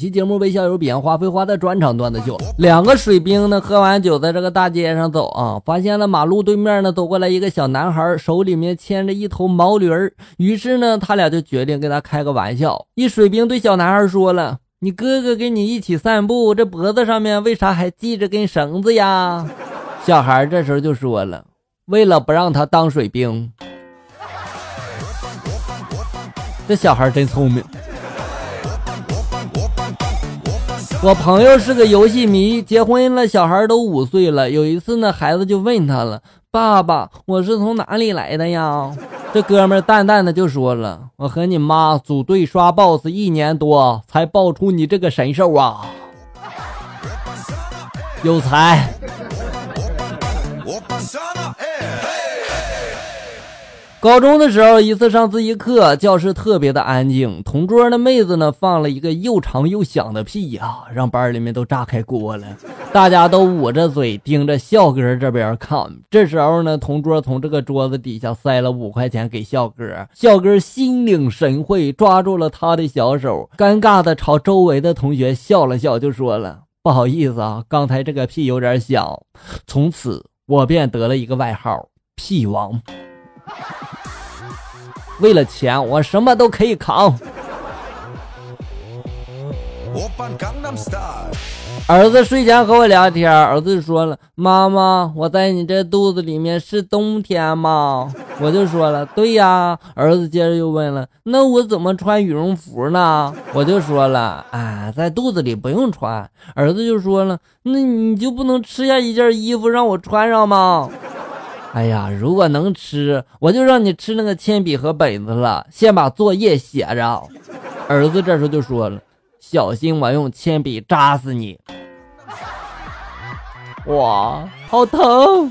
期节目为校友编花非花的专场段子秀。两个水兵呢，喝完酒在这个大街上走啊，发现了马路对面呢走过来一个小男孩，手里面牵着一头毛驴儿。于是呢，他俩就决定跟他开个玩笑。一水兵对小男孩说了：“你哥哥跟你一起散步，这脖子上面为啥还系着根绳子呀？”小孩这时候就说了：“为了不让他当水兵。”这小孩真聪明。我朋友是个游戏迷，结婚了，小孩都五岁了。有一次呢，孩子就问他了：“爸爸，我是从哪里来的呀？”这哥们淡淡的就说了：“我和你妈组队刷 BOSS 一年多，才爆出你这个神兽啊！有才。”高中的时候，一次上自习课，教室特别的安静。同桌的妹子呢，放了一个又长又响的屁呀，让班里面都炸开锅了。大家都捂着嘴，盯着笑哥这边看。这时候呢，同桌从这个桌子底下塞了五块钱给笑哥，笑哥心领神会，抓住了他的小手，尴尬的朝周围的同学笑了笑，就说了：“不好意思啊，刚才这个屁有点响。”从此，我便得了一个外号——屁王。为了钱，我什么都可以扛。儿子睡前和我聊天，儿子说了：“妈妈，我在你这肚子里面是冬天吗？”我就说了：“对呀。”儿子接着又问了：“那我怎么穿羽绒服呢？”我就说了：“哎，在肚子里不用穿。”儿子就说了：“那你就不能吃下一件衣服让我穿上吗？”哎呀，如果能吃，我就让你吃那个铅笔和本子了。先把作业写着。儿子这时候就说了：“小心我用铅笔扎死你！”哇，好疼！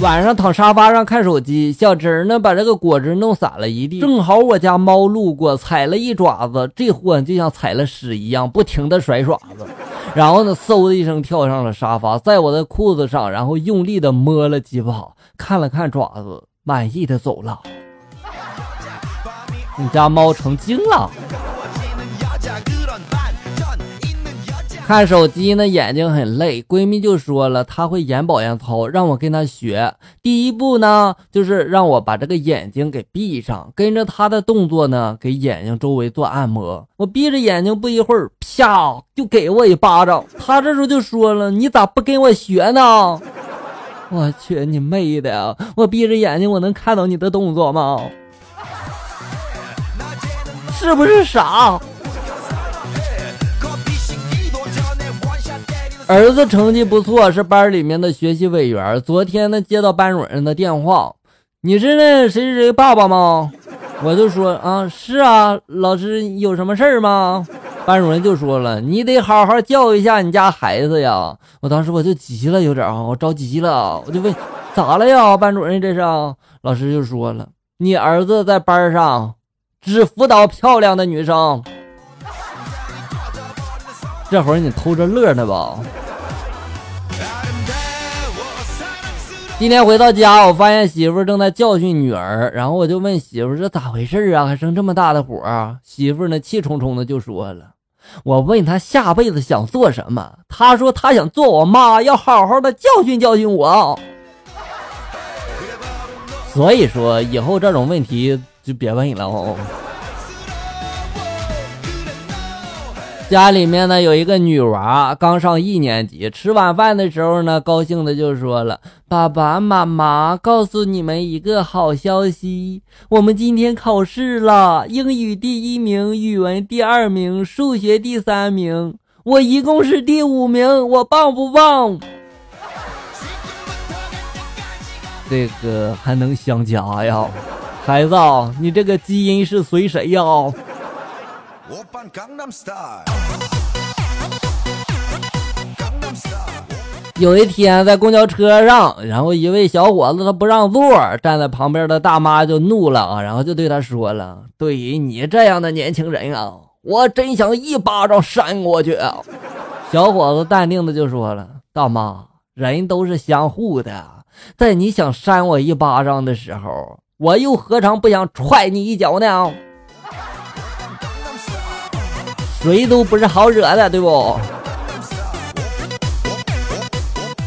晚上躺沙发上看手机，小侄儿呢把这个果汁弄洒了一地，正好我家猫路过，踩了一爪子，这货就像踩了屎一样，不停的甩爪子。然后呢，嗖的一声跳上了沙发，在我的裤子上，然后用力的摸了几把，看了看爪子，满意的走了。你家猫成精了。看手机呢，眼睛很累，闺蜜就说了，她会眼保养操，让我跟她学。第一步呢，就是让我把这个眼睛给闭上，跟着她的动作呢，给眼睛周围做按摩。我闭着眼睛，不一会儿，啪，就给我一巴掌。她这时候就说了，你咋不跟我学呢？我去你妹的！我闭着眼睛，我能看到你的动作吗？是不是傻？儿子成绩不错，是班里面的学习委员。昨天呢，接到班主任的电话，你是那谁谁谁爸爸吗？我就说啊，是啊，老师有什么事儿吗？班主任就说了，你得好好教育一下你家孩子呀。我当时我就急了，有点啊，我着急了，我就问咋了呀？班主任这是？老师就说了，你儿子在班上只辅导漂亮的女生。这会儿你偷着乐呢吧？今天回到家，我发现媳妇正在教训女儿，然后我就问媳妇这咋回事啊？还生这么大的火？媳妇呢气冲冲的就说了：“我问她下辈子想做什么，她说她想做我妈，要好好的教训教训我。所以说以后这种问题就别问了哦。”家里面呢有一个女娃，刚上一年级，吃晚饭的时候呢，高兴的就说了：“爸爸妈妈，告诉你们一个好消息，我们今天考试了，英语第一名，语文第二名，数学第三名，我一共是第五名，我棒不棒？”这个还能想家呀，孩子，你这个基因是随谁呀？有一天在公交车上，然后一位小伙子他不让座，站在旁边的大妈就怒了啊，然后就对他说了：“对于你这样的年轻人啊，我真想一巴掌扇过去。”小伙子淡定的就说了：“大妈，人都是相互的，在你想扇我一巴掌的时候，我又何尝不想踹你一脚呢？”谁都不是好惹的，对不？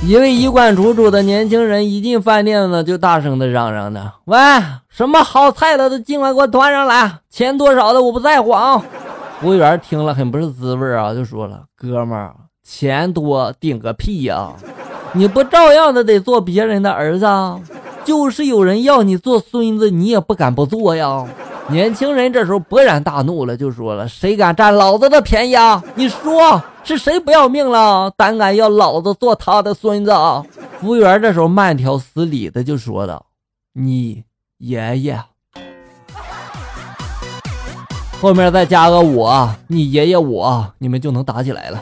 一位衣冠楚楚的年轻人一进饭店呢，就大声的嚷嚷着：“喂，什么好菜的都尽管给我端上来，钱多少的我不在乎啊！”服务员听了很不是滋味啊，就说了：“哥们儿，钱多顶个屁呀！你不照样的得做别人的儿子？就是有人要你做孙子，你也不敢不做呀！”年轻人这时候勃然大怒了，就说了：“谁敢占老子的便宜啊？你说是谁不要命了？胆敢要老子做他的孙子啊？”服务员这时候慢条斯理的就说道：“你爷爷。”后面再加个我，你爷爷我，你们就能打起来了。